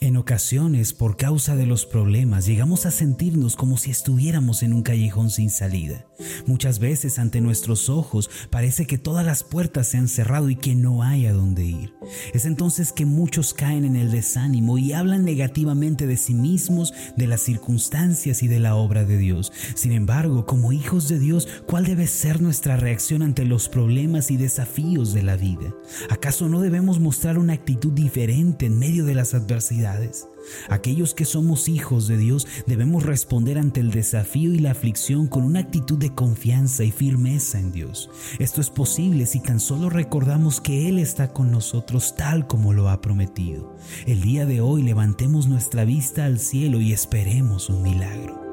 En ocasiones, por causa de los problemas, llegamos a sentirnos como si estuviéramos en un callejón sin salida. Muchas veces ante nuestros ojos parece que todas las puertas se han cerrado y que no hay a dónde ir. Es entonces que muchos caen en el desánimo y hablan negativamente de sí mismos, de las circunstancias y de la obra de Dios. Sin embargo, como hijos de Dios, ¿cuál debe ser nuestra reacción ante los problemas y desafíos de la vida? ¿Acaso no debemos mostrar una actitud diferente en medio de las adversidades? Aquellos que somos hijos de Dios debemos responder ante el desafío y la aflicción con una actitud de confianza y firmeza en Dios. Esto es posible si tan solo recordamos que Él está con nosotros tal como lo ha prometido. El día de hoy levantemos nuestra vista al cielo y esperemos un milagro.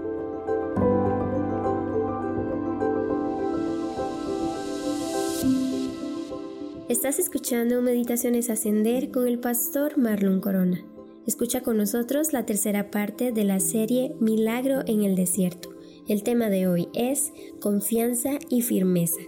Estás escuchando Meditaciones Ascender con el pastor Marlon Corona. Escucha con nosotros la tercera parte de la serie Milagro en el Desierto. El tema de hoy es confianza y firmeza.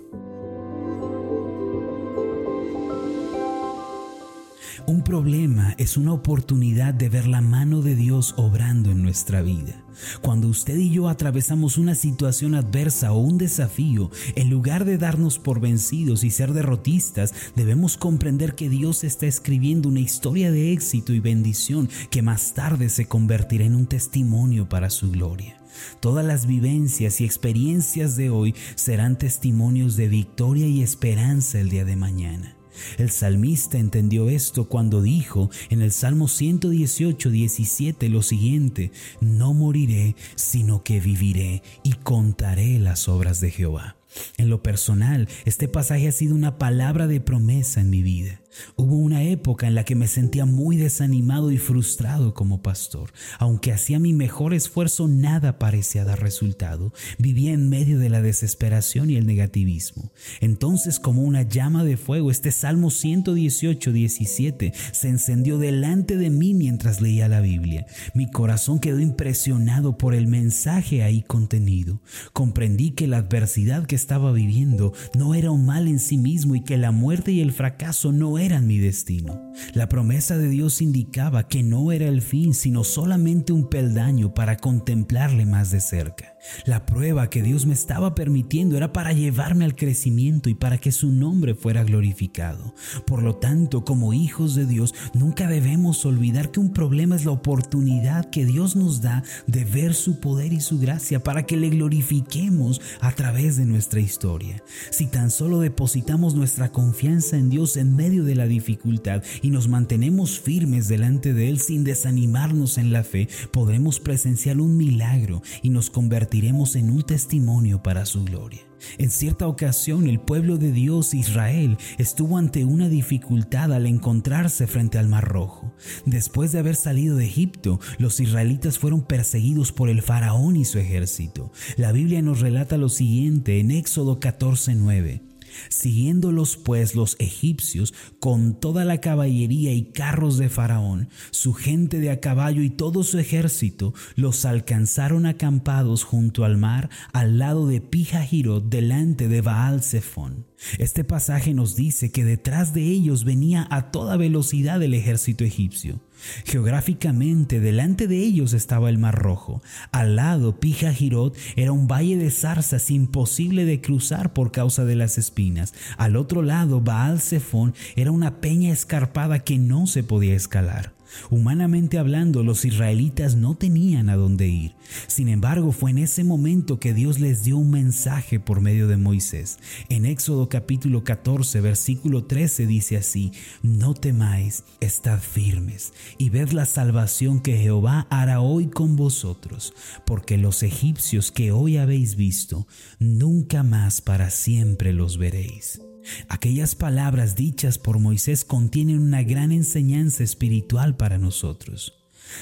Un problema es una oportunidad de ver la mano de Dios obrando en nuestra vida. Cuando usted y yo atravesamos una situación adversa o un desafío, en lugar de darnos por vencidos y ser derrotistas, debemos comprender que Dios está escribiendo una historia de éxito y bendición que más tarde se convertirá en un testimonio para su gloria. Todas las vivencias y experiencias de hoy serán testimonios de victoria y esperanza el día de mañana. El salmista entendió esto cuando dijo en el Salmo 118, 17 lo siguiente, no moriré, sino que viviré y contaré las obras de Jehová. En lo personal, este pasaje ha sido una palabra de promesa en mi vida. Hubo una época en la que me sentía muy desanimado y frustrado como pastor. Aunque hacía mi mejor esfuerzo, nada parecía dar resultado. Vivía en medio de la desesperación y el negativismo. Entonces, como una llama de fuego, este Salmo 118, 17 se encendió delante de mí mientras leía la Biblia. Mi corazón quedó impresionado por el mensaje ahí contenido. Comprendí que la adversidad que estaba viviendo no era un mal en sí mismo y que la muerte y el fracaso no eran mi destino. La promesa de Dios indicaba que no era el fin, sino solamente un peldaño para contemplarle más de cerca. La prueba que Dios me estaba permitiendo era para llevarme al crecimiento y para que su nombre fuera glorificado. Por lo tanto, como hijos de Dios, nunca debemos olvidar que un problema es la oportunidad que Dios nos da de ver su poder y su gracia para que le glorifiquemos a través de nuestra historia. Si tan solo depositamos nuestra confianza en Dios en medio de la dificultad y nos mantenemos firmes delante de Él sin desanimarnos en la fe, podremos presenciar un milagro y nos convertiremos en un testimonio para su gloria. En cierta ocasión el pueblo de Dios Israel estuvo ante una dificultad al encontrarse frente al Mar Rojo. Después de haber salido de Egipto, los israelitas fueron perseguidos por el faraón y su ejército. La Biblia nos relata lo siguiente en Éxodo 14:9. Siguiéndolos pues los egipcios con toda la caballería y carros de Faraón, su gente de a caballo y todo su ejército, los alcanzaron acampados junto al mar, al lado de Pijajirot, delante de Baal Zephon. Este pasaje nos dice que detrás de ellos venía a toda velocidad el ejército egipcio. Geográficamente, delante de ellos estaba el Mar Rojo. Al lado, Pijajirot era un valle de zarzas imposible de cruzar por causa de las espinas. Al otro lado, Baal Zephon era una peña escarpada que no se podía escalar. Humanamente hablando, los israelitas no tenían a dónde ir. Sin embargo, fue en ese momento que Dios les dio un mensaje por medio de Moisés. En Éxodo capítulo 14, versículo 13 dice así, No temáis, estad firmes y ved la salvación que Jehová hará hoy con vosotros, porque los egipcios que hoy habéis visto, nunca más para siempre los veréis. Aquellas palabras dichas por Moisés contienen una gran enseñanza espiritual para nosotros.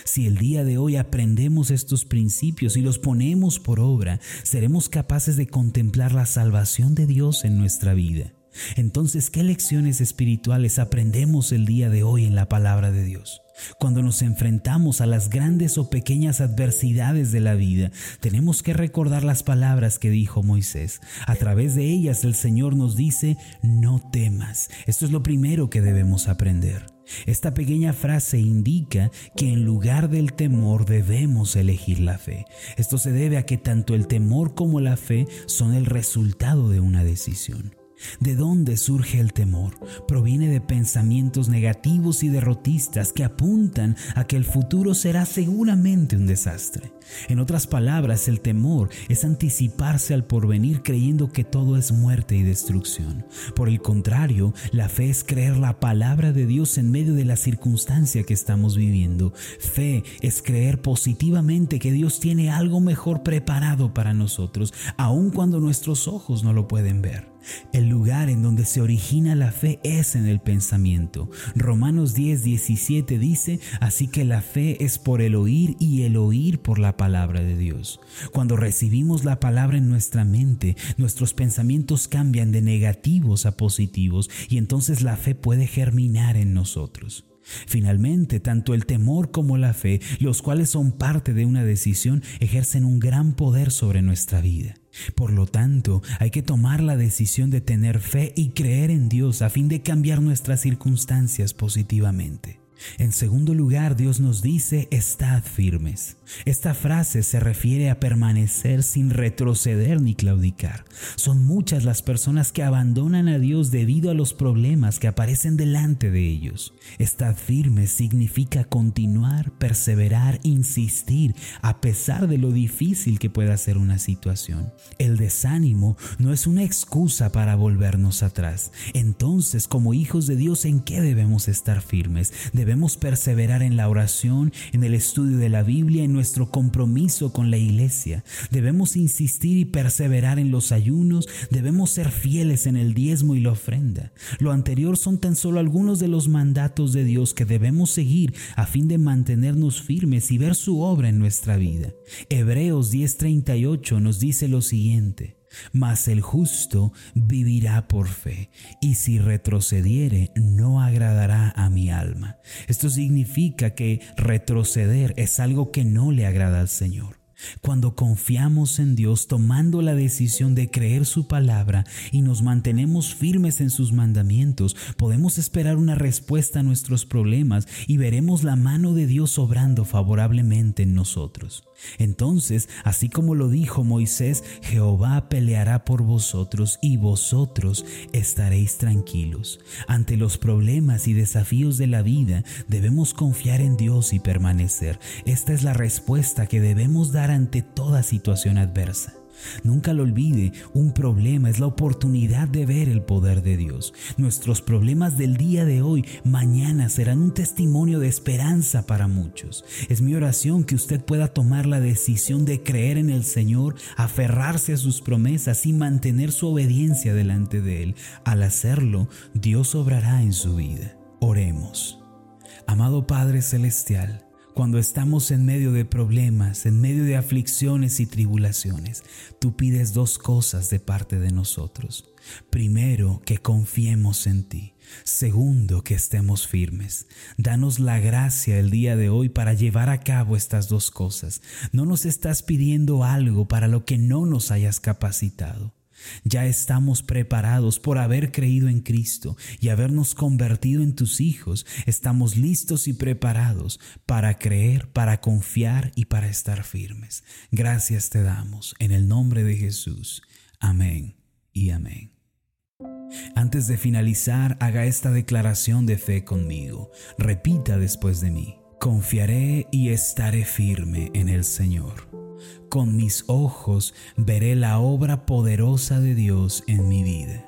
Si el día de hoy aprendemos estos principios y los ponemos por obra, seremos capaces de contemplar la salvación de Dios en nuestra vida. Entonces, ¿qué lecciones espirituales aprendemos el día de hoy en la palabra de Dios? Cuando nos enfrentamos a las grandes o pequeñas adversidades de la vida, tenemos que recordar las palabras que dijo Moisés. A través de ellas el Señor nos dice, no temas. Esto es lo primero que debemos aprender. Esta pequeña frase indica que en lugar del temor debemos elegir la fe. Esto se debe a que tanto el temor como la fe son el resultado de una decisión. ¿De dónde surge el temor? Proviene de pensamientos negativos y derrotistas que apuntan a que el futuro será seguramente un desastre. En otras palabras, el temor es anticiparse al porvenir creyendo que todo es muerte y destrucción. Por el contrario, la fe es creer la palabra de Dios en medio de la circunstancia que estamos viviendo. Fe es creer positivamente que Dios tiene algo mejor preparado para nosotros, aun cuando nuestros ojos no lo pueden ver. El lugar en donde se origina la fe es en el pensamiento. Romanos 10, 17 dice, así que la fe es por el oír y el oír por la palabra de Dios. Cuando recibimos la palabra en nuestra mente, nuestros pensamientos cambian de negativos a positivos y entonces la fe puede germinar en nosotros. Finalmente, tanto el temor como la fe, los cuales son parte de una decisión, ejercen un gran poder sobre nuestra vida. Por lo tanto, hay que tomar la decisión de tener fe y creer en Dios a fin de cambiar nuestras circunstancias positivamente. En segundo lugar, Dios nos dice, estad firmes. Esta frase se refiere a permanecer sin retroceder ni claudicar. Son muchas las personas que abandonan a Dios debido a los problemas que aparecen delante de ellos. Estad firmes significa continuar, perseverar, insistir, a pesar de lo difícil que pueda ser una situación. El desánimo no es una excusa para volvernos atrás. Entonces, como hijos de Dios, ¿en qué debemos estar firmes? Debemos perseverar en la oración, en el estudio de la Biblia, en nuestro compromiso con la iglesia. Debemos insistir y perseverar en los ayunos, debemos ser fieles en el diezmo y la ofrenda. Lo anterior son tan solo algunos de los mandatos de Dios que debemos seguir a fin de mantenernos firmes y ver su obra en nuestra vida. Hebreos 10:38 nos dice lo siguiente. Mas el justo vivirá por fe, y si retrocediere no agradará a mi alma. Esto significa que retroceder es algo que no le agrada al Señor. Cuando confiamos en Dios tomando la decisión de creer su palabra y nos mantenemos firmes en sus mandamientos, podemos esperar una respuesta a nuestros problemas y veremos la mano de Dios obrando favorablemente en nosotros. Entonces, así como lo dijo Moisés, Jehová peleará por vosotros y vosotros estaréis tranquilos. Ante los problemas y desafíos de la vida, debemos confiar en Dios y permanecer. Esta es la respuesta que debemos dar ante toda situación adversa. Nunca lo olvide, un problema es la oportunidad de ver el poder de Dios. Nuestros problemas del día de hoy, mañana serán un testimonio de esperanza para muchos. Es mi oración que usted pueda tomar la decisión de creer en el Señor, aferrarse a sus promesas y mantener su obediencia delante de Él. Al hacerlo, Dios obrará en su vida. Oremos. Amado Padre Celestial, cuando estamos en medio de problemas, en medio de aflicciones y tribulaciones, tú pides dos cosas de parte de nosotros. Primero, que confiemos en ti. Segundo, que estemos firmes. Danos la gracia el día de hoy para llevar a cabo estas dos cosas. No nos estás pidiendo algo para lo que no nos hayas capacitado. Ya estamos preparados por haber creído en Cristo y habernos convertido en tus hijos. Estamos listos y preparados para creer, para confiar y para estar firmes. Gracias te damos en el nombre de Jesús. Amén y amén. Antes de finalizar, haga esta declaración de fe conmigo. Repita después de mí. Confiaré y estaré firme en el Señor con mis ojos veré la obra poderosa de Dios en mi vida.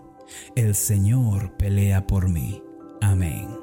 El Señor pelea por mí. Amén.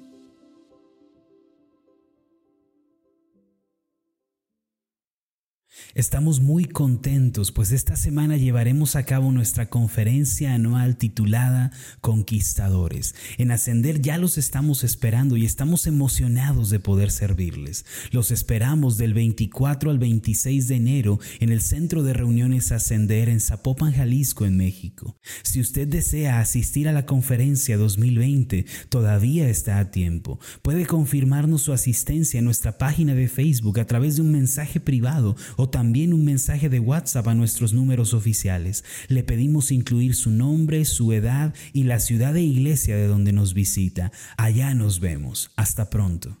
Estamos muy contentos, pues esta semana llevaremos a cabo nuestra conferencia anual titulada Conquistadores. En Ascender ya los estamos esperando y estamos emocionados de poder servirles. Los esperamos del 24 al 26 de enero en el Centro de Reuniones Ascender en Zapopan, Jalisco, en México. Si usted desea asistir a la conferencia 2020, todavía está a tiempo. Puede confirmarnos su asistencia en nuestra página de Facebook a través de un mensaje privado o también también un mensaje de WhatsApp a nuestros números oficiales. Le pedimos incluir su nombre, su edad y la ciudad de iglesia de donde nos visita. Allá nos vemos. Hasta pronto.